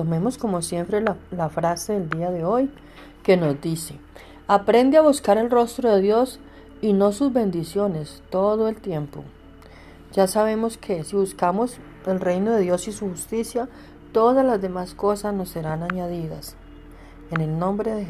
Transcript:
Tomemos como siempre la, frase del día de hoy que nos dice, aprende a buscar el rostro de Dios y no sus bendiciones todo el tiempo. Ya sabemos que si buscamos el reino de Dios y su justicia, todas las demás cosas nos serán añadidas. En el nombre de Jesús.